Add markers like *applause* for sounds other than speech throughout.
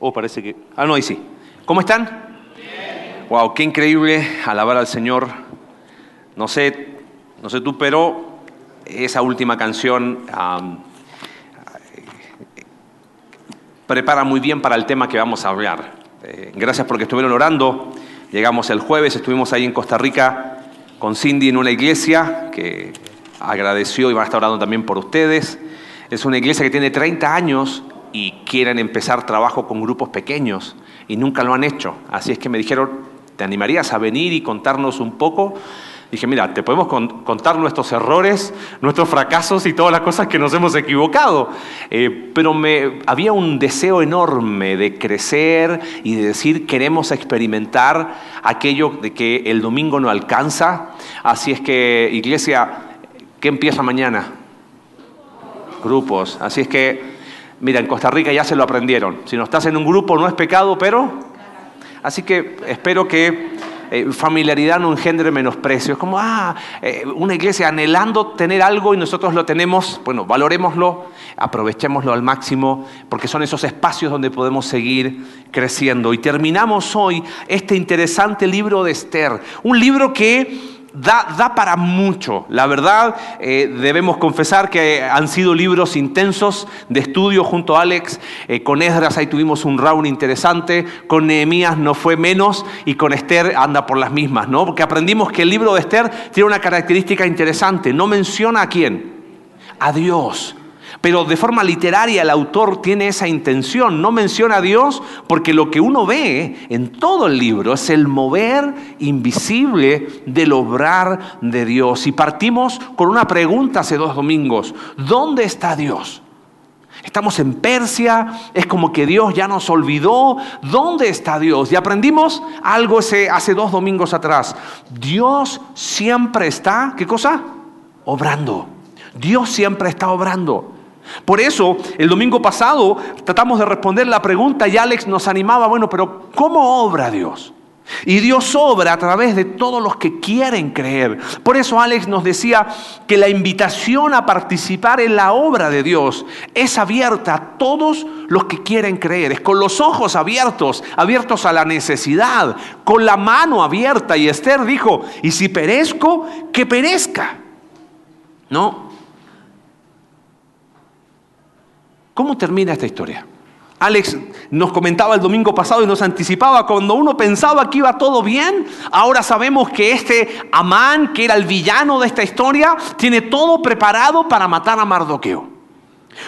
Oh, parece que... Ah, no, ahí sí. ¿Cómo están? Bien. Wow, qué increíble alabar al Señor. No sé, no sé tú, pero esa última canción prepara muy bien para el tema que vamos a hablar. Eh, gracias porque estuvieron orando. Llegamos el jueves, estuvimos ahí en Costa Rica con Cindy en una iglesia que agradeció y va a estar orando también por ustedes. Es una iglesia que tiene 30 años y quieren empezar trabajo con grupos pequeños y nunca lo han hecho. Así es que me dijeron, ¿te animarías a venir y contarnos un poco? Dije, mira, te podemos contar nuestros errores, nuestros fracasos y todas las cosas que nos hemos equivocado. Eh, pero me, había un deseo enorme de crecer y de decir, queremos experimentar aquello de que el domingo no alcanza. Así es que, iglesia, ¿qué empieza mañana? Grupos. Así es que Mira, en Costa Rica ya se lo aprendieron. Si no estás en un grupo no es pecado, pero... Así que espero que eh, familiaridad no engendre menosprecio. Es como, ah, eh, una iglesia anhelando tener algo y nosotros lo tenemos. Bueno, valorémoslo, aprovechémoslo al máximo, porque son esos espacios donde podemos seguir creciendo. Y terminamos hoy este interesante libro de Esther. Un libro que Da, para mucho. La verdad, eh, debemos confesar que han sido libros intensos de estudio junto a Alex. Eh, con Esdras ahí tuvimos un round interesante. Con Nehemías no fue menos. Y con Esther anda por las mismas, ¿no? Porque aprendimos que el libro de Esther tiene una característica interesante. No menciona a quién. A Dios. Pero de forma literaria el autor tiene esa intención, no menciona a Dios porque lo que uno ve en todo el libro es el mover invisible del obrar de Dios. Y partimos con una pregunta hace dos domingos, ¿dónde está Dios? Estamos en Persia, es como que Dios ya nos olvidó. ¿Dónde está Dios? Y aprendimos algo hace, hace dos domingos atrás. Dios siempre está, ¿qué cosa? Obrando. Dios siempre está obrando. Por eso, el domingo pasado tratamos de responder la pregunta y Alex nos animaba, bueno, pero ¿cómo obra Dios? Y Dios obra a través de todos los que quieren creer. Por eso Alex nos decía que la invitación a participar en la obra de Dios es abierta a todos los que quieren creer. Es con los ojos abiertos, abiertos a la necesidad, con la mano abierta. Y Esther dijo, y si perezco, que perezca. No, ¿Cómo termina esta historia? Alex nos comentaba el domingo pasado y nos anticipaba, cuando uno pensaba que iba todo bien, ahora sabemos que este Amán, que era el villano de esta historia, tiene todo preparado para matar a Mardoqueo.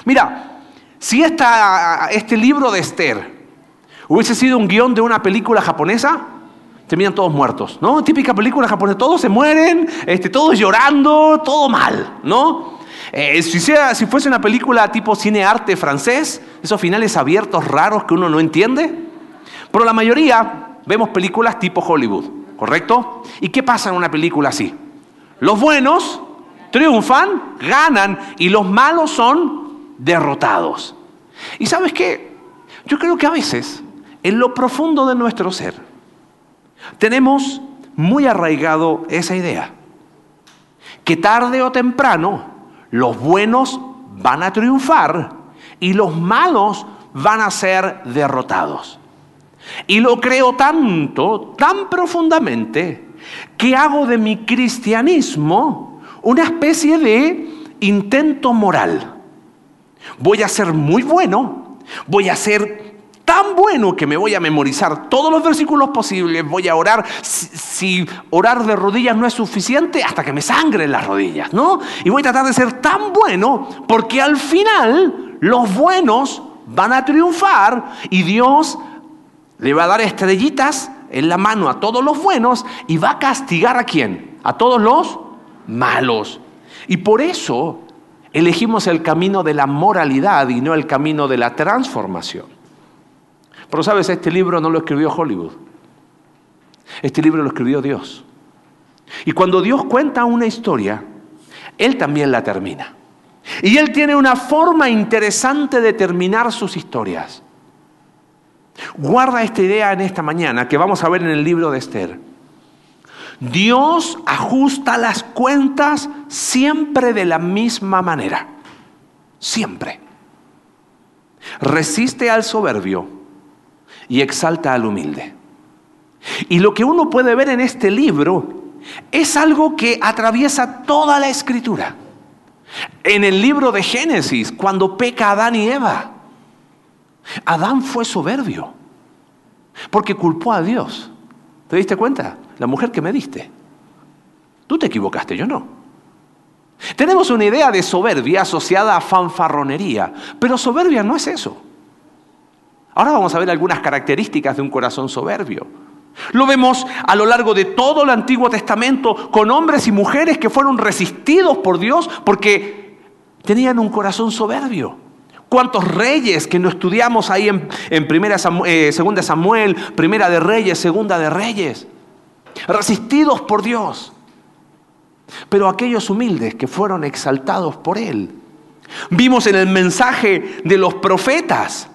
Mira, si este libro de Esther hubiese sido un guion de una película japonesa, terminan todos muertos, ¿no? Típica película japonesa, todos se mueren, este, todos llorando, todo mal, ¿no? Eh, si, si fuese una película tipo cine arte francés, esos finales abiertos raros que uno no entiende. Pero la mayoría vemos películas tipo Hollywood, ¿correcto? ¿Y qué pasa en una película así? Los buenos triunfan, ganan y los malos son derrotados. ¿Y sabes qué? Yo creo que a veces, en lo profundo de nuestro ser, tenemos muy arraigado esa idea. Que tarde o temprano los buenos van a triunfar y los malos van a ser derrotados. Y lo creo tanto, tan profundamente, que hago de mi cristianismo una especie de intento moral. Voy a ser muy bueno, voy a ser tan bueno que me voy a memorizar todos los versículos posibles, voy a orar, si, orar de rodillas no es suficiente, hasta que me sangren las rodillas, ¿no? Y voy a tratar de ser tan bueno porque al final los buenos van a triunfar y Dios le va a dar estrellitas en la mano a todos los buenos y va a castigar a quién? A todos los malos. Y por eso elegimos el camino de la moralidad y no el camino de la transformación. Pero sabes, este libro no lo escribió Hollywood. Este libro lo escribió Dios. Y cuando Dios cuenta una historia, Él también la termina. Y Él tiene una forma interesante de terminar sus historias. Guarda esta idea en esta mañana que vamos a ver en el libro de Esther. Dios ajusta las cuentas siempre de la misma manera. Siempre. Resiste al soberbio y exalta al humilde. Y lo que uno puede ver en este libro es algo que atraviesa toda la escritura. En el libro de Génesis, cuando peca Adán y Eva, Adán fue soberbio porque culpó a Dios. ¿Te diste cuenta? La mujer que me diste. Tú te equivocaste, yo no. Tenemos una idea de soberbia asociada a fanfarronería, pero soberbia no es eso. Ahora vamos a ver algunas características de un corazón soberbio. Lo vemos a lo largo de todo el Antiguo Testamento con hombres y mujeres que fueron resistidos por Dios porque tenían un corazón soberbio. ¿Cuántos reyes que no estudiamos ahí en, primera eh, segunda Samuel, primera de Reyes, segunda de Reyes? Resistidos por Dios. Pero aquellos humildes que fueron exaltados por Él. Vimos en el mensaje de los profetas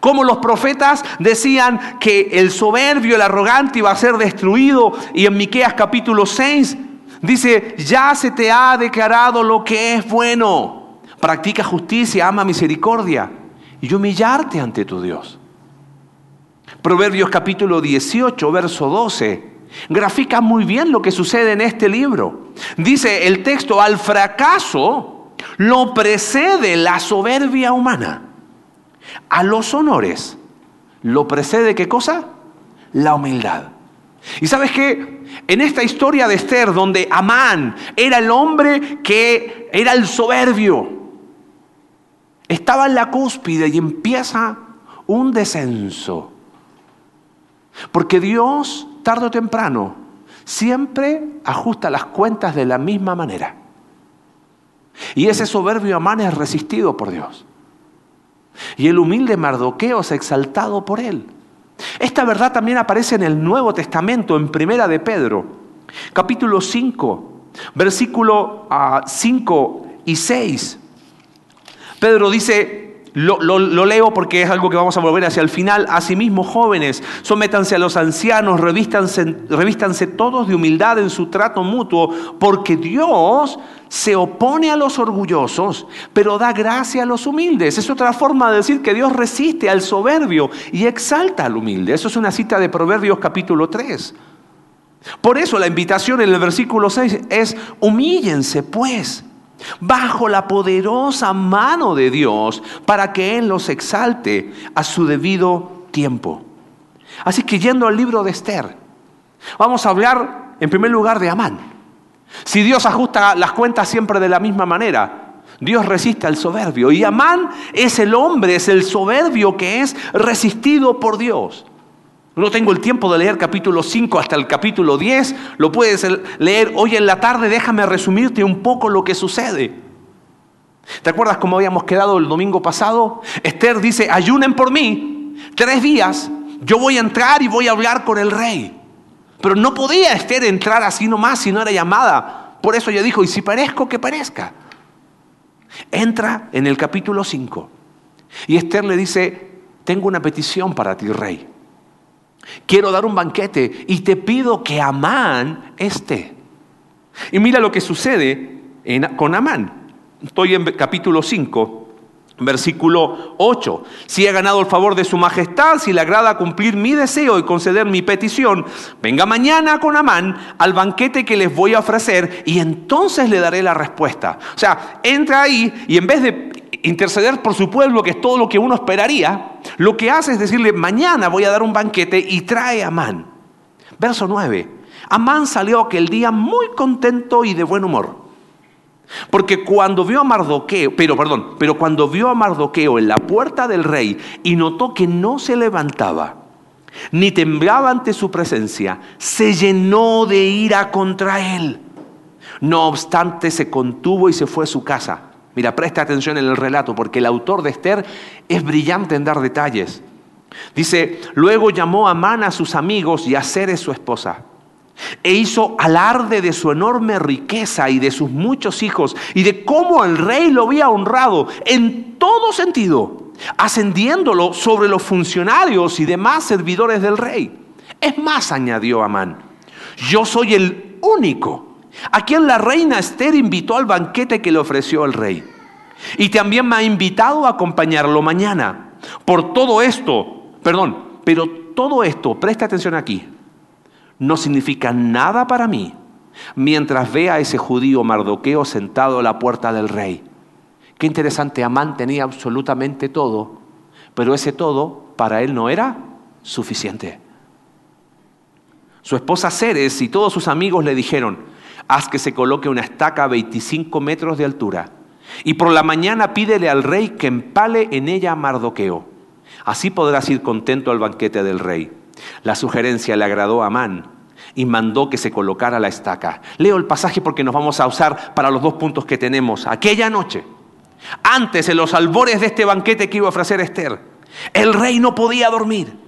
como los profetas decían que el soberbio, el arrogante iba a ser destruido. Y en Miqueas capítulo 6 dice, ya se te ha declarado lo que es bueno. Practica justicia, ama misericordia y humillarte ante tu Dios. Proverbios capítulo 18, verso 12, grafica muy bien lo que sucede en este libro. Dice el texto, al fracaso lo precede la soberbia humana a los honores lo precede qué cosa? La humildad. Y sabes qué? En esta historia de Esther, donde Amán era el hombre que era el soberbio, estaba en la cúspide y empieza un descenso. Porque Dios, tarde o temprano, siempre ajusta las cuentas de la misma manera. Y ese soberbio Amán es resistido por Dios. Y el humilde Mardoqueo es exaltado por él. Esta verdad también aparece en el Nuevo Testamento, en Primera de Pedro, capítulo 5, versículo 5 ah, y 6. Pedro dice, lo, leo porque es algo que vamos a volver hacia el final. Asimismo, jóvenes, sométanse a los ancianos, revístanse, revístanse todos de humildad en su trato mutuo, porque Dios se opone a los orgullosos, pero da gracia a los humildes. Es otra forma de decir que Dios resiste al soberbio y exalta al humilde. Eso es una cita de Proverbios capítulo 3. Por eso la invitación en el versículo 6 es, humíllense pues bajo la poderosa mano de Dios para que Él los exalte a su debido tiempo. Así que yendo al libro de Esther, vamos a hablar en primer lugar de Amán. Si Dios ajusta las cuentas siempre de la misma manera, Dios resiste al soberbio. Y Amán es el hombre, es el soberbio que es resistido por Dios. No tengo el tiempo de leer capítulo 5 hasta el capítulo 10. Lo puedes leer hoy en la tarde. Déjame resumirte un poco lo que sucede. ¿Te acuerdas cómo habíamos quedado el domingo pasado? Esther dice, ayunen por mí. Tres días. Yo voy a entrar y voy a hablar con el rey. Pero no podía Esther entrar así nomás si no era llamada. Por eso ella dijo, y si parezco, que parezca. Entra en el capítulo 5. Y Esther le dice, tengo una petición para ti, rey. Quiero dar un banquete y te pido que Amán esté. Y mira lo que sucede con Amán. Estoy en capítulo 5, versículo 8. Si he ganado el favor de su majestad, si le agrada cumplir mi deseo y conceder mi petición, venga mañana con Amán al banquete que les voy a ofrecer y entonces le daré la respuesta. O sea, entra ahí y en vez de interceder por su pueblo, que es todo lo que uno esperaría, lo que hace es decirle, mañana voy a dar un banquete y trae a Amán. Verso 9. Amán salió aquel día muy contento y de buen humor. Porque cuando vio a Mardoqueo, pero perdón, pero cuando vio a Mardoqueo en la puerta del rey y notó que no se levantaba, ni temblaba ante su presencia, se llenó de ira contra él. No obstante, se contuvo y se fue a su casa. Mira, presta atención en el relato porque el autor de Esther es brillante en dar detalles. Dice, luego llamó a Amán a sus amigos y a Ceres su esposa. E hizo alarde de su enorme riqueza y de sus muchos hijos y de cómo el rey lo había honrado en todo sentido, ascendiéndolo sobre los funcionarios y demás servidores del rey. Es más, añadió Amán, yo soy el único a quien la reina Esther invitó al banquete que le ofreció el rey. Y también me ha invitado a acompañarlo mañana. Por todo esto, Perdón, pero todo esto, presta atención aquí, no significa nada para mí mientras vea a ese judío Mardoqueo sentado a la puerta del rey. Qué interesante, Amán tenía absolutamente todo, pero ese todo para él no era suficiente. Su esposa Ceres y todos sus amigos le dijeron, haz que se coloque una estaca a 25 metros de altura, y por la mañana pídele al rey que empale en ella a Mardoqueo. Así podrás ir contento al banquete del rey. La sugerencia le agradó a Amán y mandó que se colocara la estaca. Leo el pasaje porque nos vamos a usar para los dos puntos que tenemos. Aquella noche, antes en los albores de este banquete que iba a ofrecer Esther, el rey no podía dormir.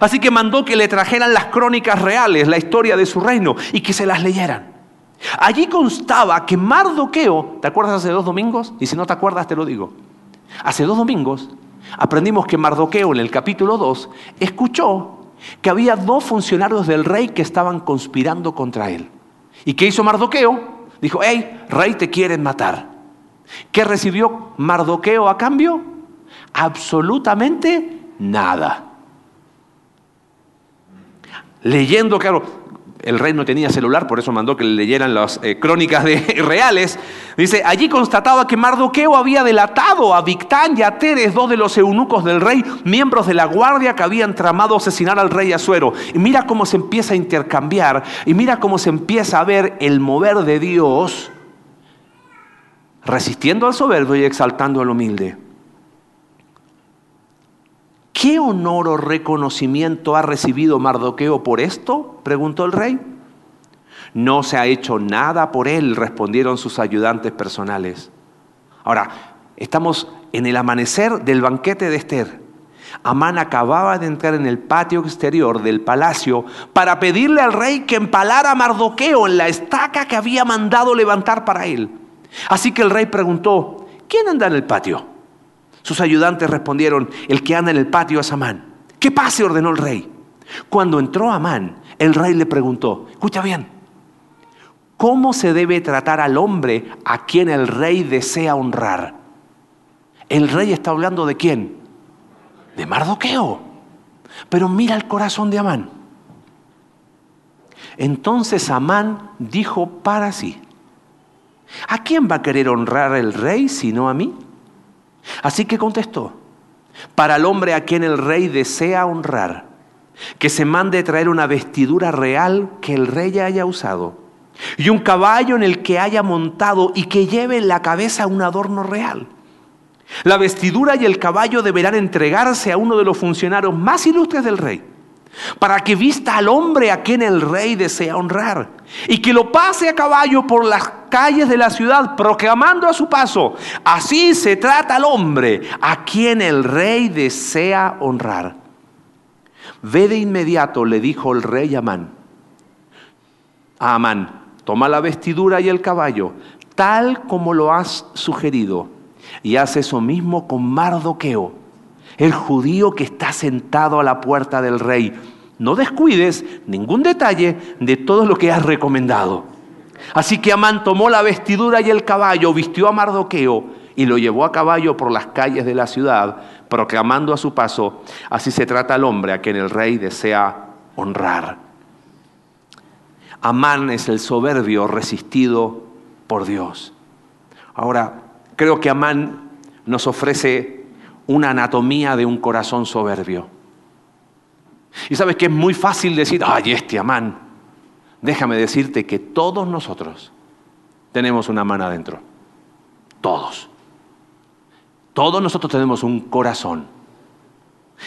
Así que mandó que le trajeran las crónicas reales, la historia de su reino, y que se las leyeran. Allí constaba que Mardoqueo, ¿te acuerdas hace dos domingos? Y si no te acuerdas, te lo digo. Hace dos domingos aprendimos que Mardoqueo en el capítulo 2 escuchó que había dos funcionarios del rey que estaban conspirando contra él. ¿Y qué hizo Mardoqueo? Dijo, hey, rey, te quieren matar. ¿Qué recibió Mardoqueo a cambio? Absolutamente nada. Leyendo, claro, el rey no tenía celular, por eso mandó que le leyeran las eh, crónicas de, *laughs* reales. Dice, allí constataba que Mardoqueo había delatado a Victán y a Teres, dos de los eunucos del rey, miembros de la guardia que habían tramado asesinar al rey Asuero. Y mira cómo se empieza a intercambiar, y mira cómo se empieza a ver el mover de Dios, resistiendo al soberbio y exaltando al humilde. ¿Qué honor o reconocimiento ha recibido Mardoqueo por esto? preguntó el rey. No se ha hecho nada por él, respondieron sus ayudantes personales. Ahora, estamos en el amanecer del banquete de Esther. Amán acababa de entrar en el patio exterior del palacio para pedirle al rey que empalara a Mardoqueo en la estaca que había mandado levantar para él. Así que el rey preguntó, ¿quién anda en el patio? Sus ayudantes respondieron, el que anda en el patio es Amán. ¿Qué pase? ordenó el rey. Cuando entró Amán, el rey le preguntó, escucha bien, ¿cómo se debe tratar al hombre a quien el rey desea honrar? El rey está hablando de quién? De Mardoqueo. Pero mira el corazón de Amán. Entonces Amán dijo para sí, ¿a quién va a querer honrar el rey sino a mí? Así que contestó, para el hombre a quien el rey desea honrar, que se mande traer una vestidura real que el rey haya usado, y un caballo en el que haya montado y que lleve en la cabeza un adorno real. La vestidura y el caballo deberán entregarse a uno de los funcionarios más ilustres del rey para que vista al hombre a quien el rey desea honrar, y que lo pase a caballo por las calles de la ciudad, proclamando a su paso, así se trata al hombre a quien el rey desea honrar. Ve de inmediato, le dijo el rey Amán, a Amán, toma la vestidura y el caballo, tal como lo has sugerido, y haz eso mismo con Mardoqueo el judío que está sentado a la puerta del rey. No descuides ningún detalle de todo lo que has recomendado. Así que Amán tomó la vestidura y el caballo, vistió a Mardoqueo y lo llevó a caballo por las calles de la ciudad, proclamando a su paso, así se trata al hombre a quien el rey desea honrar. Amán es el soberbio resistido por Dios. Ahora, creo que Amán nos ofrece una anatomía de un corazón soberbio. Y sabes que es muy fácil decir, ay, este amán. Déjame decirte que todos nosotros tenemos una mano adentro. Todos. Todos nosotros tenemos un corazón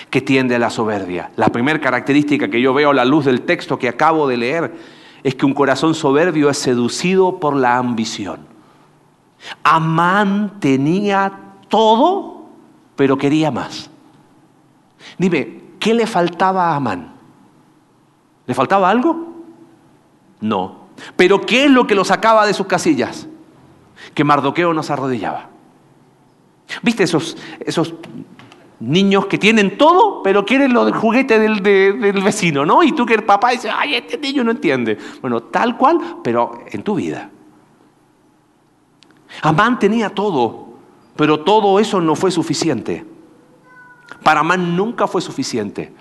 que tiende a la soberbia. La primera característica que yo veo a la luz del texto que acabo de leer es que un corazón soberbio es seducido por la ambición. Amán tenía todo pero quería más. Dime, ¿qué le faltaba a Amán? ¿Le faltaba algo? No. Pero ¿qué es lo que lo sacaba de sus casillas? Que Mardoqueo nos arrodillaba. ¿Viste esos, esos niños que tienen todo, pero quieren lo del juguete del, del vecino, ¿no? Y tú que el papá dice, ay, este niño no entiende. Bueno, tal cual, pero en tu vida. Amán tenía todo, pero todo eso no fue suficiente. Para Amán nunca fue suficiente,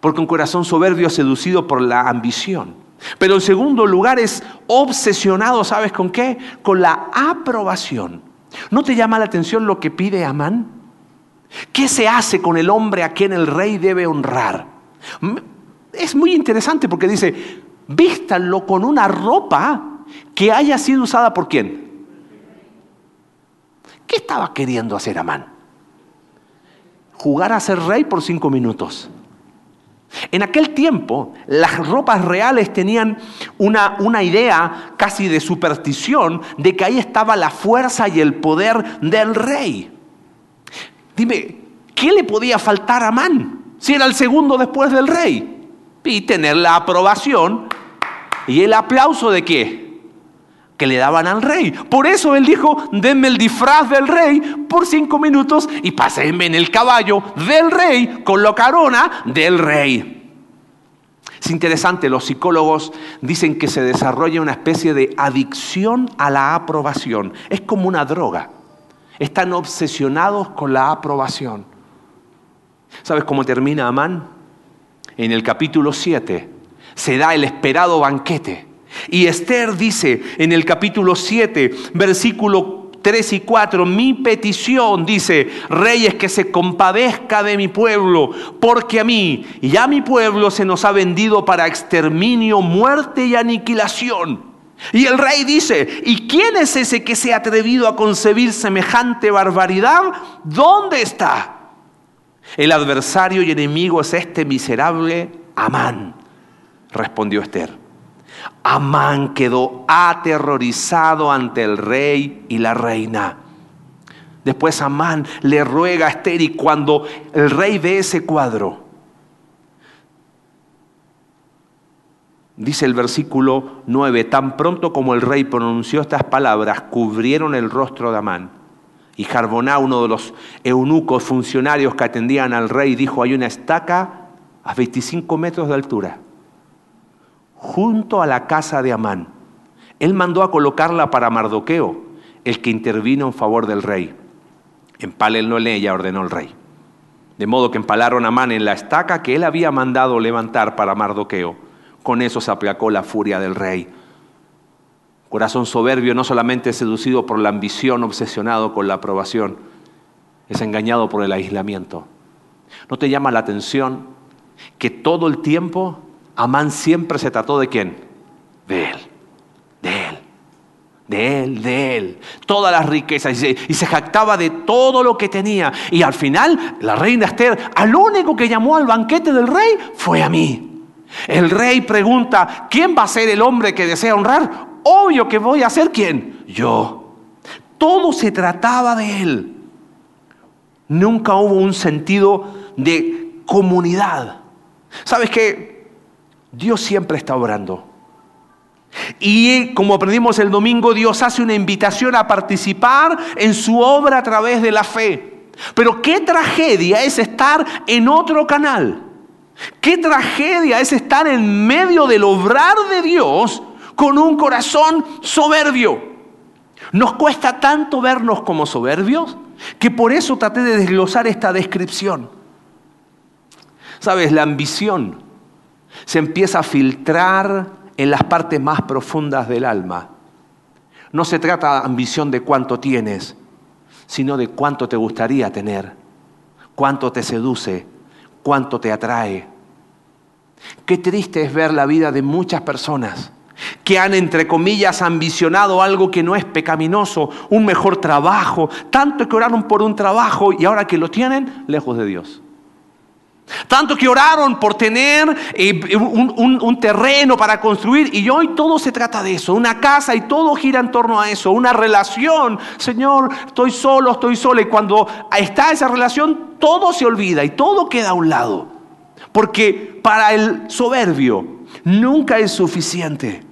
porque un corazón soberbio seducido por la ambición. Pero en segundo lugar es obsesionado, ¿sabes con qué? Con la aprobación. ¿No te llama la atención lo que pide Amán? ¿Qué se hace con el hombre a quien el rey debe honrar? Es muy interesante porque dice, vístanlo con una ropa que haya sido usada por quién. ¿Qué estaba queriendo hacer Amán? Jugar a ser rey por cinco minutos. En aquel tiempo, las ropas reales tenían una, una, idea casi de superstición de que ahí estaba la fuerza y el poder del rey. Dime, ¿qué le podía faltar a Amán si era el segundo después del rey? Y tener la aprobación y el aplauso de qué? Que le daban al rey. Por eso él dijo, denme el disfraz del rey por cinco minutos y pásenme en el caballo del rey con la corona del rey. Es interesante, los psicólogos dicen que se desarrolla una especie de adicción a la aprobación. Es como una droga. Están obsesionados con la aprobación. ¿Sabes cómo termina Amán? En el capítulo 7 se da el esperado banquete y Esther dice en el capítulo 7, versículo 3 y 4, mi petición, dice, reyes, que se compadezca de mi pueblo, porque a mí y a mi pueblo se nos ha vendido para exterminio, muerte y aniquilación. Y el rey dice, ¿y quién es ese que se ha atrevido a concebir semejante barbaridad? ¿Dónde está? El adversario y enemigo es este miserable Amán, respondió Esther. Amán quedó aterrorizado ante el rey y la reina. Después Amán le ruega a Esther y cuando el rey ve ese cuadro, dice el versículo 9, tan pronto como el rey pronunció estas palabras, cubrieron el rostro de Amán. Y Jarboná, uno de los eunucos funcionarios que atendían al rey, dijo, hay una estaca a 25 metros de altura junto a la casa de Amán. Él mandó a colocarla para Mardoqueo, el que intervino en favor del rey. Empálenlo en ella, ordenó el rey. De modo que empalaron a Amán en la estaca que él había mandado levantar para Mardoqueo. Con eso se aplacó la furia del rey. Corazón soberbio, no solamente seducido por la ambición, obsesionado con la aprobación, es engañado por el aislamiento. ¿No te llama la atención que todo el tiempo Amán siempre se trató de quién? De él, de él, de él, de él. Todas las riquezas y se, jactaba de todo lo que tenía. Y al final, la reina Esther, al único que llamó al banquete del rey fue a mí. El rey pregunta, ¿quién va a ser el hombre que desea honrar? Obvio que voy a ser quién? Yo. Todo se trataba de él. Nunca hubo un sentido de comunidad. ¿Sabes qué? Dios siempre está obrando. Y como aprendimos el domingo, Dios hace una invitación a participar en su obra a través de la fe. Pero qué tragedia es estar en otro canal. Qué tragedia es estar en medio del obrar de Dios con un corazón soberbio. Nos cuesta tanto vernos como soberbios que por eso traté de desglosar esta descripción. Sabes, la ambición se empieza a filtrar en las partes más profundas del alma. No se trata de ambición de cuánto tienes, sino de cuánto te gustaría tener, cuánto te seduce, cuánto te atrae. Qué triste es ver la vida de muchas personas que han, entre comillas, ambicionado algo que no es pecaminoso, un mejor trabajo, tanto que oraron por un trabajo y ahora que lo tienen, lejos de Dios. Tanto que oraron por tener eh, un, terreno para construir y hoy todo se trata de eso, una casa y todo gira en torno a eso, una relación. Señor, estoy solo, estoy sola y cuando está esa relación todo se olvida y todo queda a un lado. Porque para el soberbio nunca es suficiente.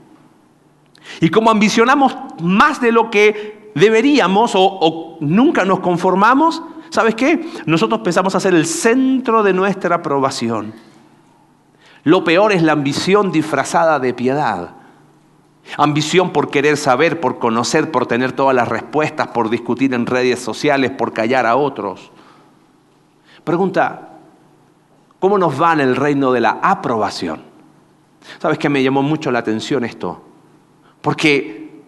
Y como ambicionamos más de lo que deberíamos o nunca nos conformamos, ¿Sabes qué? Nosotros pensamos hacer el centro de nuestra aprobación. Lo peor es la ambición disfrazada de piedad. Ambición por querer saber, por conocer, por tener todas las respuestas, por discutir en redes sociales, por callar a otros. Pregunta, ¿cómo nos va en el reino de la aprobación? ¿Sabes que me llamó mucho la atención esto? Porque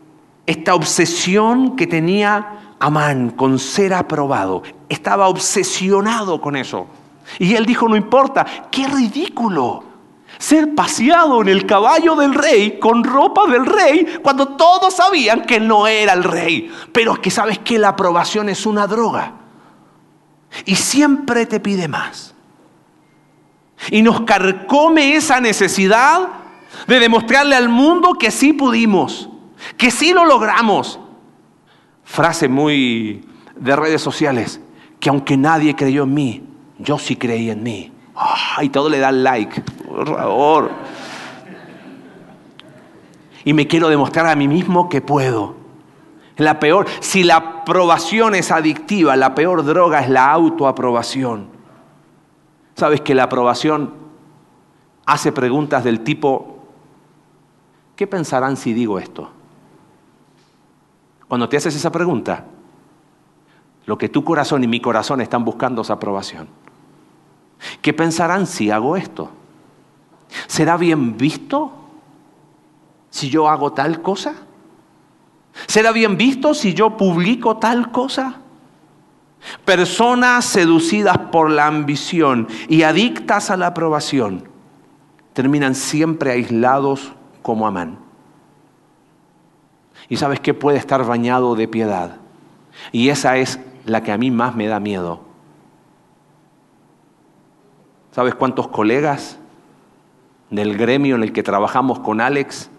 esta obsesión que tenía Amán con ser aprobado, estaba obsesionado con eso. Y él dijo, no importa, qué ridículo ser paseado en el caballo del rey con ropa del rey cuando todos sabían que no era el rey. Pero es que sabes que la aprobación es una droga. Y siempre te pide más. Y nos carcome esa necesidad de demostrarle al mundo que sí pudimos, que sí lo logramos. Frase muy de redes sociales, que aunque nadie creyó en mí, yo sí creí en mí. y todo le da like, por favor. Y me quiero demostrar a mí mismo que puedo. La peor, si la aprobación es adictiva, la peor droga es la autoaprobación. Sabes que la aprobación hace preguntas del tipo, ¿qué pensarán si digo esto? Cuando te haces esa pregunta, lo que tu corazón y mi corazón están buscando es aprobación. ¿Qué pensarán si hago esto? ¿Será bien visto si yo hago tal cosa? ¿Será bien visto si yo publico tal cosa? Personas seducidas por la ambición y adictas a la aprobación terminan siempre aislados como Amán. Y sabes que puede estar bañado de piedad. Y esa es la que a mí más me da miedo. ¿Sabes cuántos colegas del gremio en el que trabajamos con Alex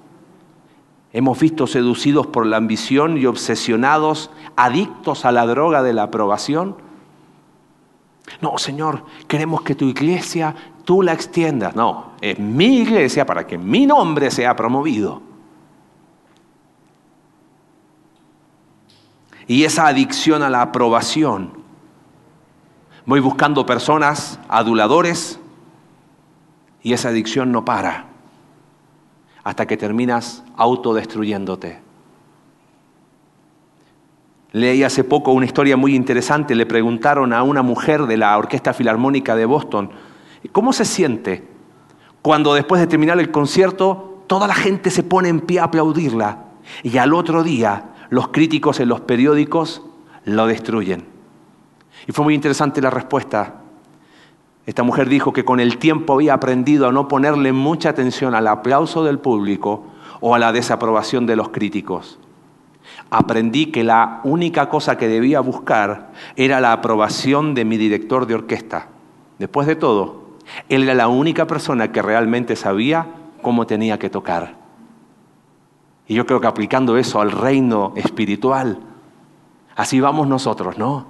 hemos visto seducidos por la ambición y obsesionados, adictos a la droga de la aprobación? No, Señor, queremos que tu iglesia tú la extiendas. No, es mi iglesia para que mi nombre sea promovido. Y esa adicción a la aprobación. Voy buscando personas aduladores y esa adicción no para hasta que terminas autodestruyéndote. Leí hace poco una historia muy interesante. Le preguntaron a una mujer de la Orquesta Filarmónica de Boston, ¿cómo se siente cuando después de terminar el concierto toda la gente se pone en pie a aplaudirla y al otro día los críticos en los periódicos lo destruyen. Y fue muy interesante la respuesta. Esta mujer dijo que con el tiempo había aprendido a no ponerle mucha atención al aplauso del público o a la desaprobación de los críticos. Aprendí que la única cosa que debía buscar era la aprobación de mi director de orquesta. Después de todo, él era la única persona que realmente sabía cómo tenía que tocar. Y yo creo que aplicando eso al reino espiritual, así vamos nosotros, ¿no?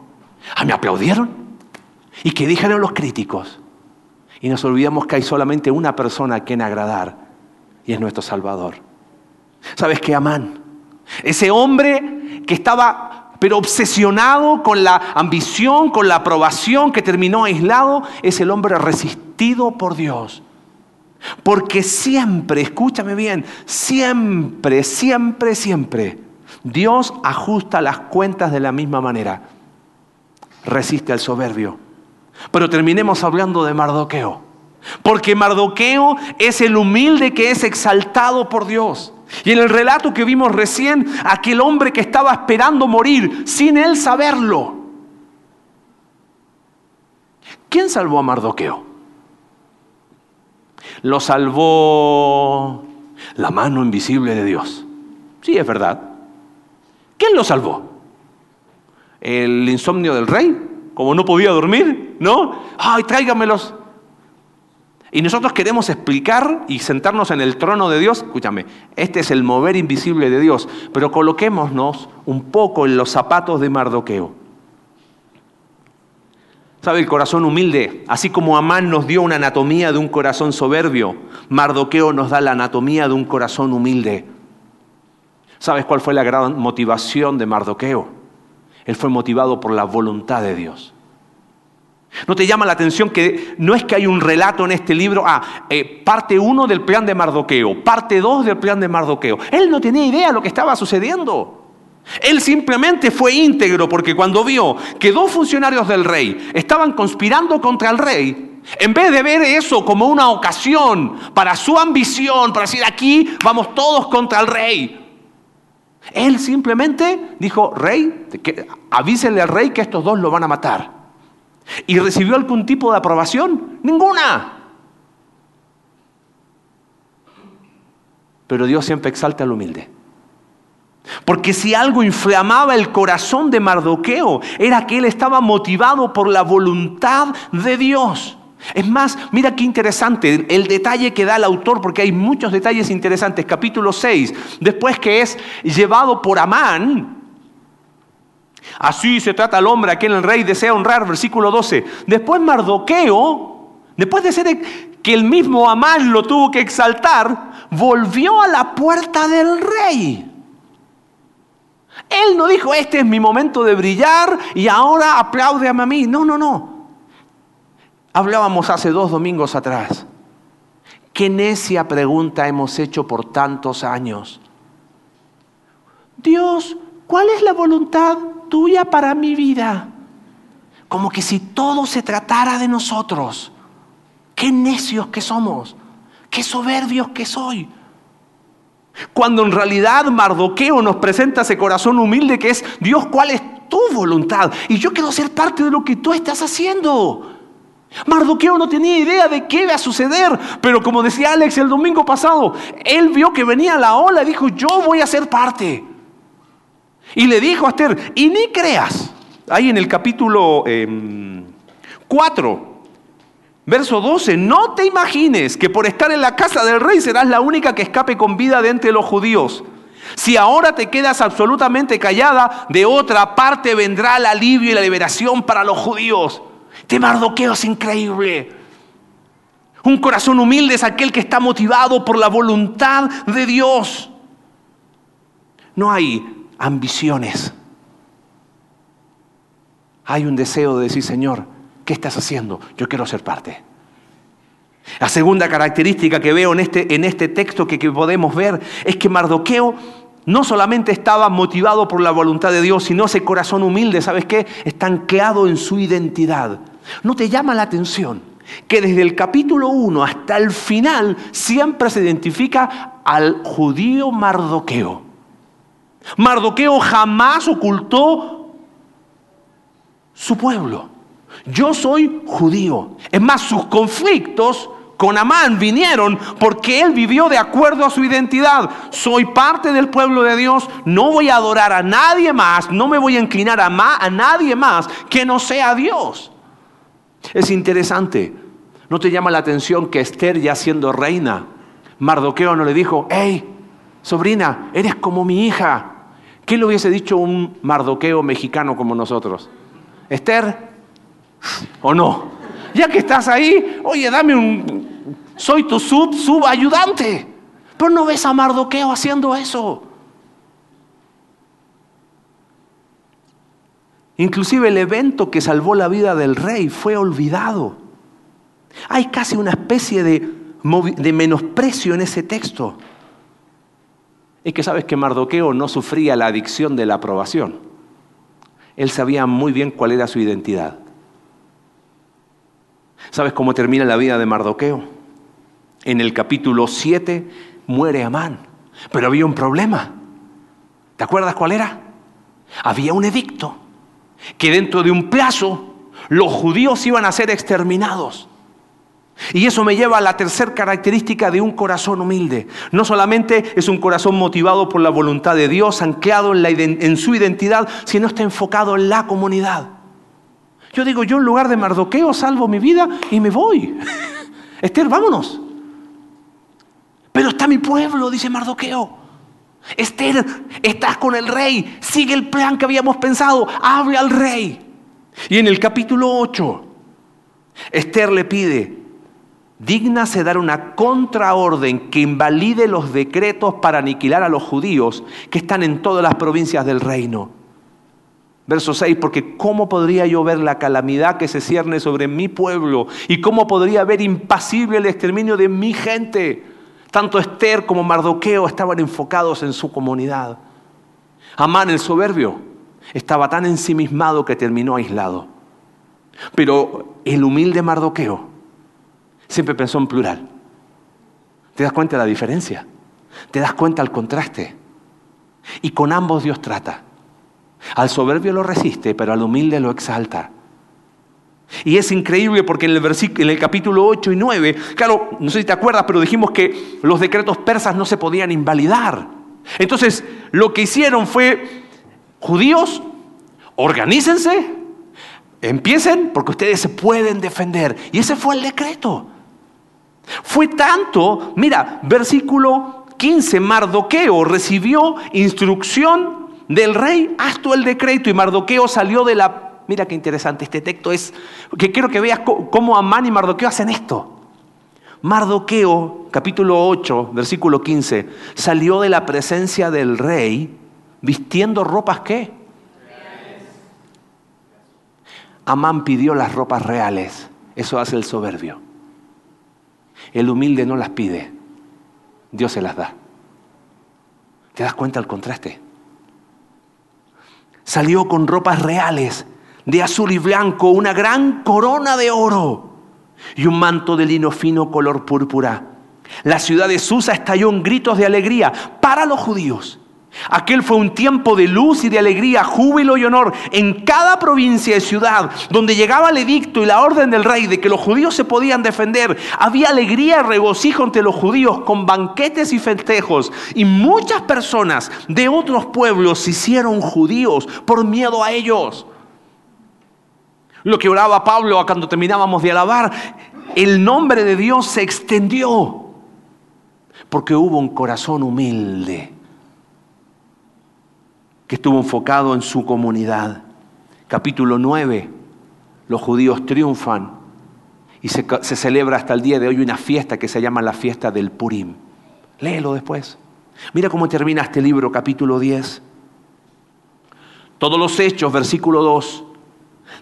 Ah, me aplaudieron. ¿Y qué dijeron los críticos? Y nos olvidamos que hay solamente una persona a quien agradar, y es nuestro Salvador. ¿Sabes qué, Amán? Ese hombre que estaba pero obsesionado con la ambición, con la aprobación, que terminó aislado, es el hombre resistido por Dios. Porque siempre, escúchame bien, siempre, siempre, siempre, Dios ajusta las cuentas de la misma manera. Resiste al soberbio. Pero terminemos hablando de Mardoqueo. Porque Mardoqueo es el humilde que es exaltado por Dios. Y en el relato que vimos recién, aquel hombre que estaba esperando morir sin él saberlo. ¿Quién salvó a Mardoqueo? Lo salvó la mano invisible de Dios. Sí, es verdad. ¿Quién lo salvó? ¿El insomnio del rey? Como no podía dormir, ¿no? ¡Ay, tráigamelos! Y nosotros queremos explicar y sentarnos en el trono de Dios. Escúchame, este es el mover invisible de Dios, pero coloquémonos un poco en los zapatos de Mardoqueo. ¿Sabe? El corazón humilde, así como Amán nos dio una anatomía de un corazón soberbio, Mardoqueo nos da la anatomía de un corazón humilde. ¿Sabes cuál fue la gran motivación de Mardoqueo? Él fue motivado por la voluntad de Dios. ¿No te llama la atención que no es que hay un relato en este libro, ah, eh, parte uno del plan de Mardoqueo, parte dos del plan de Mardoqueo? Él no tenía idea de lo que estaba sucediendo. Él simplemente fue íntegro porque cuando vio que dos funcionarios del rey estaban conspirando contra el rey, en vez de ver eso como una ocasión para su ambición, para decir aquí vamos todos contra el rey, él simplemente dijo, rey, avísenle al rey que estos dos lo van a matar. ¿Y recibió algún tipo de aprobación? Ninguna. Pero Dios siempre exalta al humilde. Porque si algo inflamaba el corazón de Mardoqueo, era que él estaba motivado por la voluntad de Dios. Es más, mira qué interesante el detalle que da el autor, porque hay muchos detalles interesantes. Capítulo 6, después que es llevado por Amán, así se trata al hombre a quien el rey desea honrar, versículo 12. Después Mardoqueo, después de ser que el mismo Amán lo tuvo que exaltar, volvió a la puerta del rey. Él no dijo, este es mi momento de brillar y ahora aplaude a mí. No, no, no. Hablábamos hace dos domingos atrás. ¿Qué necia pregunta hemos hecho por tantos años? Dios, ¿cuál es la voluntad tuya para mi vida? Como que si todo se tratara de nosotros. Qué necios que somos, qué soberbios que soy. Cuando en realidad Mardoqueo nos presenta ese corazón humilde que es, Dios, ¿cuál es tu voluntad? Y yo quiero ser parte de lo que tú estás haciendo. Mardoqueo no tenía idea de qué iba a suceder, pero como decía Alex el domingo pasado, él vio que venía la ola y dijo, yo voy a ser parte. Y le dijo a Esther, y ni creas, ahí en el capítulo 4, em, verso 12, no te imagines que por estar en la casa del rey serás la única que escape con vida de entre los judíos. Si ahora te quedas absolutamente callada, de otra parte vendrá el alivio y la liberación para los judíos. Este Mardoqueo es increíble. Un corazón humilde es aquel que está motivado por la voluntad de Dios. No hay ambiciones. Hay un deseo de decir, Señor, ¿qué estás haciendo? Yo quiero ser parte. La segunda característica que veo en este, en este texto que, podemos ver es que Mardoqueo no solamente estaba motivado por la voluntad de Dios, sino ese corazón humilde, ¿sabes qué? Está anclado en su identidad. ¿No te llama la atención que desde el capítulo 1 hasta el final siempre se identifica al judío Mardoqueo? Mardoqueo jamás ocultó su pueblo. Yo soy judío. Es más, sus conflictos con Amán vinieron porque él vivió de acuerdo a su identidad. Soy parte del pueblo de Dios, no voy a adorar a nadie más, no me voy a inclinar a, nadie más que no sea Dios. Es interesante, ¿no te llama la atención que Esther ya siendo reina, Mardoqueo no le dijo, hey, sobrina, eres como mi hija? ¿Qué le hubiese dicho un Mardoqueo mexicano como nosotros? Esther, ¿o no? Ya que estás ahí, oye, dame un, soy tu sub, subayudante. Pero no ves a Mardoqueo haciendo eso. Inclusive el evento que salvó la vida del rey fue olvidado. Hay casi una especie de, de menosprecio en ese texto. Es que sabes que Mardoqueo no sufría la adicción de la aprobación. Él sabía muy bien cuál era su identidad. ¿Sabes cómo termina la vida de Mardoqueo? En el capítulo 7 muere Amán. Pero había un problema. ¿Te acuerdas cuál era? Había un edicto que dentro de un plazo los judíos iban a ser exterminados. Y eso me lleva a la tercera característica de un corazón humilde. No solamente es un corazón motivado por la voluntad de Dios, anclado en, en, su identidad, sino está enfocado en la comunidad. Yo digo, yo en lugar de Mardoqueo salvo mi vida y me voy. *laughs* Esther, vámonos. Pero está mi pueblo, dice Mardoqueo. Esther, estás con el rey, sigue el plan que habíamos pensado, hable al rey. Y en el capítulo 8, Esther le pide, dignase dar una contraorden que invalide los decretos para aniquilar a los judíos que están en todas las provincias del reino. Verso 6, porque ¿cómo podría yo ver la calamidad que se cierne sobre mi pueblo? ¿Y cómo podría ver impasible el exterminio de mi gente? Tanto Esther como Mardoqueo estaban enfocados en su comunidad. Amán el soberbio estaba tan ensimismado que terminó aislado. Pero el humilde Mardoqueo siempre pensó en plural. ¿Te das cuenta de la diferencia? ¿Te das cuenta del contraste? Y con ambos Dios trata. Al soberbio lo resiste, pero al humilde lo exalta. Y es increíble porque en el, versículo, en el capítulo 8 y 9, claro, no sé si te acuerdas, pero dijimos que los decretos persas no se podían invalidar. Entonces, lo que hicieron fue, judíos, organícense, empiecen porque ustedes se pueden defender. Y ese fue el decreto. Fue tanto, mira, versículo 15, Mardoqueo recibió instrucción del rey, hasta el decreto y Mardoqueo salió de la Mira qué interesante este texto es, que quiero que veas cómo Amán y Mardoqueo hacen esto. Mardoqueo, capítulo 8, versículo 15, salió de la presencia del rey vistiendo ropas qué? Amán pidió las ropas reales. Eso hace el soberbio. El humilde no las pide. Dios se las da. ¿Te das cuenta del contraste? Salió con ropas reales de azul y blanco, una gran corona de oro y un manto de lino fino color púrpura. La ciudad de Susa estalló en gritos de alegría para los judíos. Aquel fue un tiempo de luz y de alegría, júbilo y honor en cada provincia y ciudad donde llegaba el edicto y la orden del rey de que los judíos se podían defender. Había alegría y regocijo entre los judíos con banquetes y festejos. Y muchas personas de otros pueblos se hicieron judíos por miedo a ellos. Lo que oraba Pablo cuando terminábamos de alabar, el nombre de Dios se extendió porque hubo un corazón humilde que estuvo enfocado en su comunidad. Capítulo 9, los judíos triunfan y se, se, celebra hasta el día de hoy una fiesta que se llama la fiesta del Purim. Léelo después. Mira cómo termina este libro, capítulo 10. Todos los hechos, versículo 2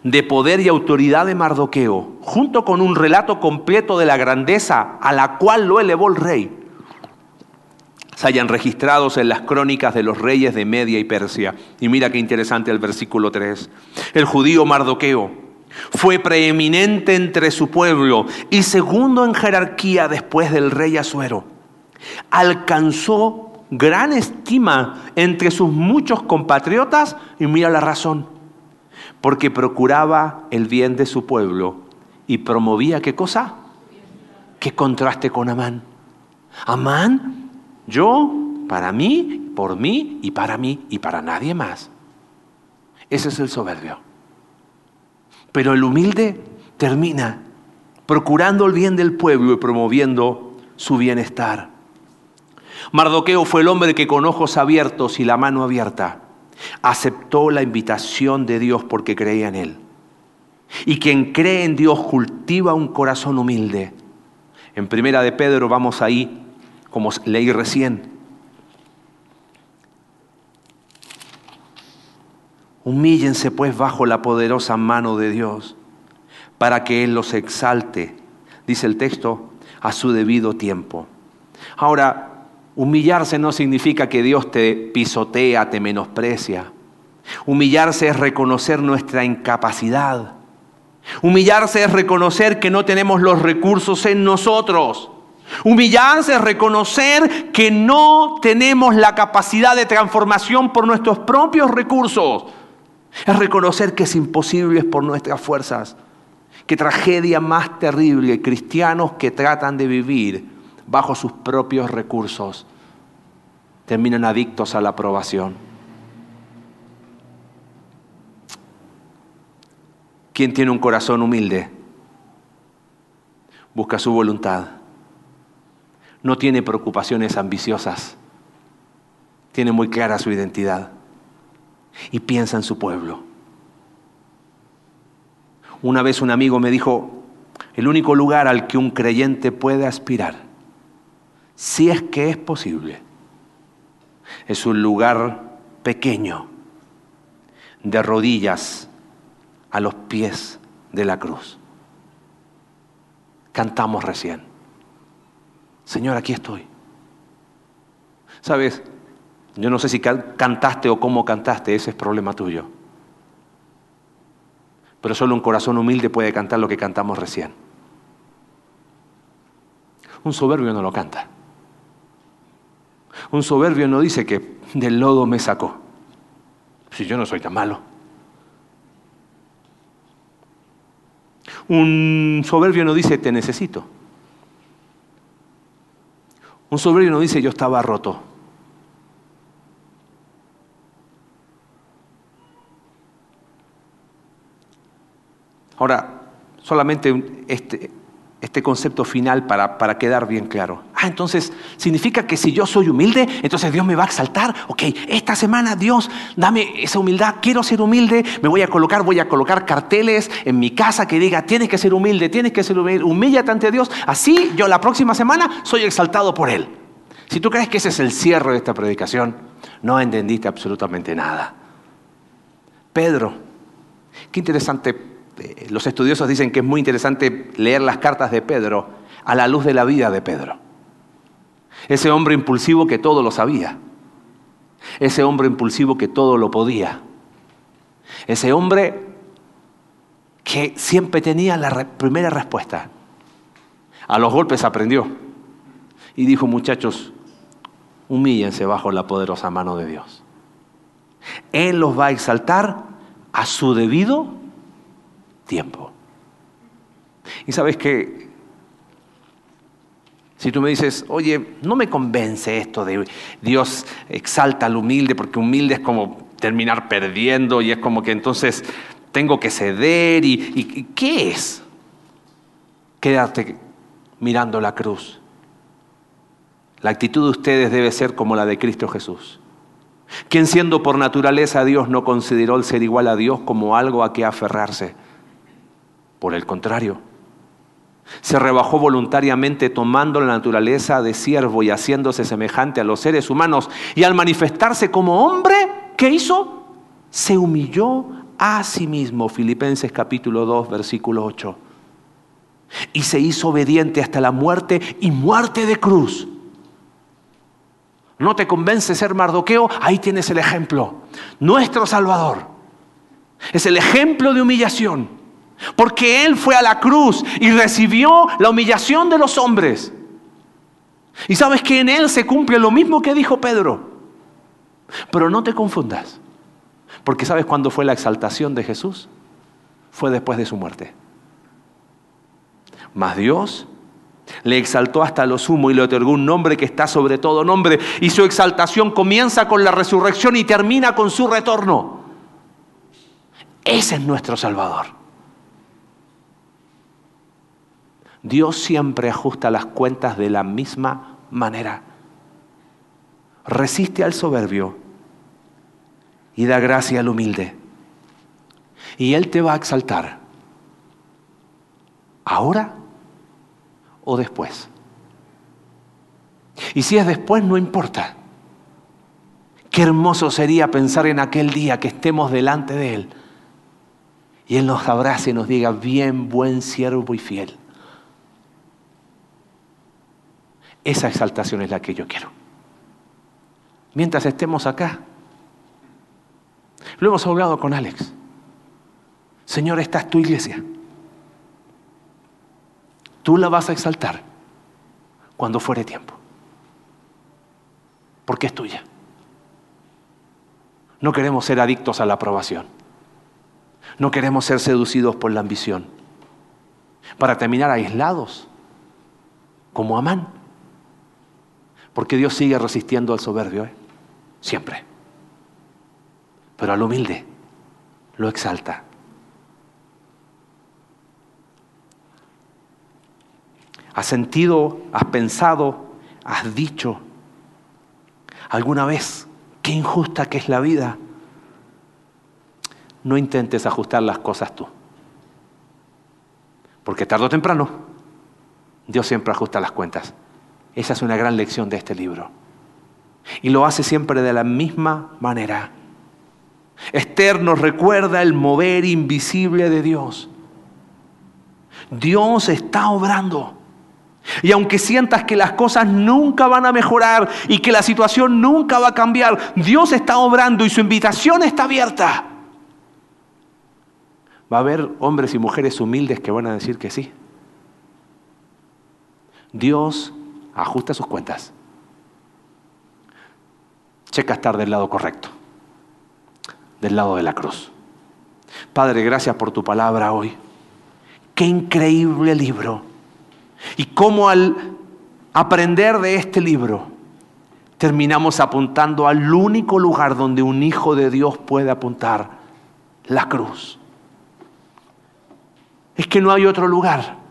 de poder y autoridad de Mardoqueo, junto con un relato completo de la grandeza a la cual lo elevó el rey, se hayan registrados en las crónicas de los reyes de Media y Persia. Y mira qué interesante el versículo 3. El judío Mardoqueo fue preeminente entre su pueblo y segundo en jerarquía después del rey Asuero. Alcanzó gran estima entre sus muchos compatriotas y mira la razón porque procuraba el bien de su pueblo y promovía qué cosa? ¿Qué contraste con Amán? Amán, yo, para mí, por mí y para mí y para nadie más. Ese es el soberbio. Pero el humilde termina procurando el bien del pueblo y promoviendo su bienestar. Mardoqueo fue el hombre que con ojos abiertos y la mano abierta aceptó la invitación de Dios porque creía en Él. Y quien cree en Dios cultiva un corazón humilde. En primera de Pedro vamos ahí, como leí recién. Humíllense pues bajo la poderosa mano de Dios para que Él los exalte, dice el texto, a su debido tiempo. Ahora, Humillarse no significa que Dios te pisotea, te menosprecia. Humillarse es reconocer nuestra incapacidad. Humillarse es reconocer que no tenemos los recursos en nosotros. Humillarse es reconocer que no tenemos la capacidad de transformación por nuestros propios recursos. Es reconocer que es imposible por nuestras fuerzas. Qué tragedia más terrible, cristianos que tratan de vivir bajo sus propios recursos, terminan adictos a la aprobación. ¿Quién tiene un corazón humilde? Busca su voluntad. No tiene preocupaciones ambiciosas. Tiene muy clara su identidad. Y piensa en su pueblo. Una vez un amigo me dijo, el único lugar al que un creyente puede aspirar si es que es posible. Es un lugar pequeño, de rodillas a los pies de la cruz. Cantamos recién. Señor, aquí estoy. Sabes, Yo no sé si cantaste o cómo cantaste, ese es problema tuyo. Pero solo un corazón humilde puede cantar lo que cantamos recién. Un soberbio no lo canta. Un soberbio no dice que del lodo me sacó. Si yo no soy tan malo. Un soberbio no dice te necesito. Un soberbio no dice yo estaba roto. Ahora, solamente este, este concepto final para, para, quedar bien claro. Ah, entonces, ¿significa que si yo soy humilde, entonces Dios me va a exaltar? Ok, esta semana Dios, dame esa humildad, quiero ser humilde, me voy a colocar, voy a colocar carteles en mi casa que diga, tienes que ser humilde, tienes que ser humilde, humíllate ante Dios, así yo la próxima semana soy exaltado por Él. Si tú crees que ese es el cierre de esta predicación, no entendiste absolutamente nada. Pedro, qué interesante los estudiosos dicen que es muy interesante leer las cartas de Pedro a la luz de la vida de Pedro. Ese hombre impulsivo que todo lo sabía. Ese hombre impulsivo que todo lo podía. Ese hombre que siempre tenía la primera respuesta. A los golpes aprendió. Y dijo, muchachos, humíllense bajo la poderosa mano de Dios. Él los va a exaltar a su debido tiempo. Y sabes que, si tú me dices, oye, no me convence esto de Dios exalta al humilde, porque humilde es como terminar perdiendo y es como que entonces tengo que ceder y, y ¿qué es? Quédate mirando la cruz. La actitud de ustedes debe ser como la de Cristo Jesús, quien siendo por naturaleza Dios no consideró el ser igual a Dios como algo a que aferrarse por el contrario, se rebajó voluntariamente tomando la naturaleza de siervo y haciéndose semejante a los seres humanos. Y al manifestarse como hombre, ¿qué hizo? Se humilló a sí mismo. Filipenses capítulo 2, versículo 8. Y se hizo obediente hasta la muerte y muerte de cruz. ¿No te convence ser Mardoqueo? Ahí tienes el ejemplo. Nuestro Salvador es el ejemplo de humillación porque Él fue a la cruz y recibió la humillación de los hombres. Y sabes que en Él se cumple lo mismo que dijo Pedro. Pero no te confundas. Porque ¿sabes cuándo fue la exaltación de Jesús? Fue después de su muerte. Mas Dios le exaltó hasta lo sumo y le otorgó un nombre que está sobre todo nombre. Y su exaltación comienza con la resurrección y termina con su retorno. Ese es nuestro Salvador. Dios siempre ajusta las cuentas de la misma manera. Resiste al soberbio y da gracia al humilde. Y Él te va a exaltar. ¿Ahora o después? Y si es después, no importa. Qué hermoso sería pensar en aquel día que estemos delante de Él. Y Él nos abrace y nos diga, bien, buen siervo y fiel. Esa exaltación es la que yo quiero. Mientras estemos acá, lo hemos hablado con Alex. Señor, esta es tu iglesia. Tú la vas a exaltar cuando fuere tiempo. Porque es tuya. No queremos ser adictos a la aprobación. No queremos ser seducidos por la ambición. Para terminar aislados, como Amán. Porque Dios sigue resistiendo al soberbio, ¿eh? siempre. Pero al humilde lo exalta. ¿Has sentido, has pensado, has dicho alguna vez qué injusta que es la vida? No intentes ajustar las cosas tú. Porque tarde o temprano Dios siempre ajusta las cuentas. Esa es una gran lección de este libro. Y lo hace siempre de la misma manera. Esther nos recuerda el mover invisible de Dios. Dios está obrando. Y aunque sientas que las cosas nunca van a mejorar y que la situación nunca va a cambiar, Dios está obrando y su invitación está abierta. Va a haber hombres y mujeres humildes que van a decir que sí. Dios ajusta sus cuentas. Checa estar del lado correcto, del lado de la cruz. Padre, gracias por tu palabra hoy. Qué increíble libro. Y cómo al aprender de este libro terminamos apuntando al único lugar donde un hijo de Dios puede apuntar, la cruz. Es que no hay otro lugar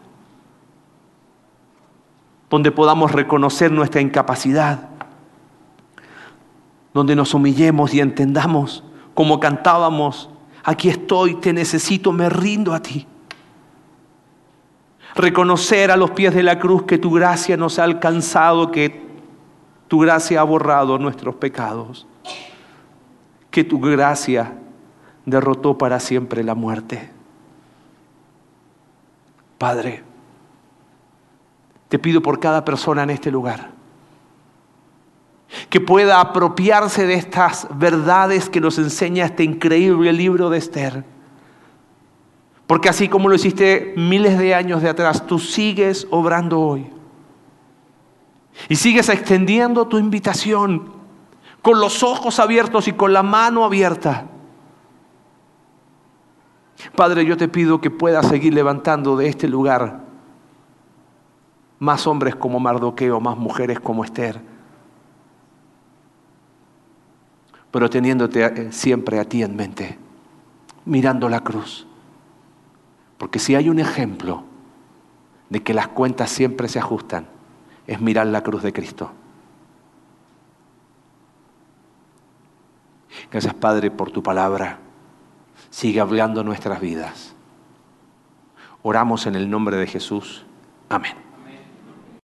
donde podamos reconocer nuestra incapacidad, donde nos humillemos y entendamos como cantábamos, aquí estoy, te necesito, me rindo a ti. Reconocer a los pies de la cruz que tu gracia nos ha alcanzado, que tu gracia ha borrado nuestros pecados, que tu gracia derrotó para siempre la muerte. Padre, te pido por cada persona en este lugar que pueda apropiarse de estas verdades que nos enseña este increíble libro de Esther. Porque así como lo hiciste miles de años de atrás, tú sigues obrando hoy. Y sigues extendiendo tu invitación con los ojos abiertos y con la mano abierta Padre, yo te pido que puedas seguir levantando de este lugar más hombres como Mardoqueo, más mujeres como Esther, pero teniéndote eh, siempre a ti en mente, mirando la cruz. Porque si hay un ejemplo de que las cuentas siempre se ajustan, es mirar la cruz de Cristo. Gracias Padre por tu palabra sigue hablando nuestras vidas. Oramos en el nombre de Jesús. Amén.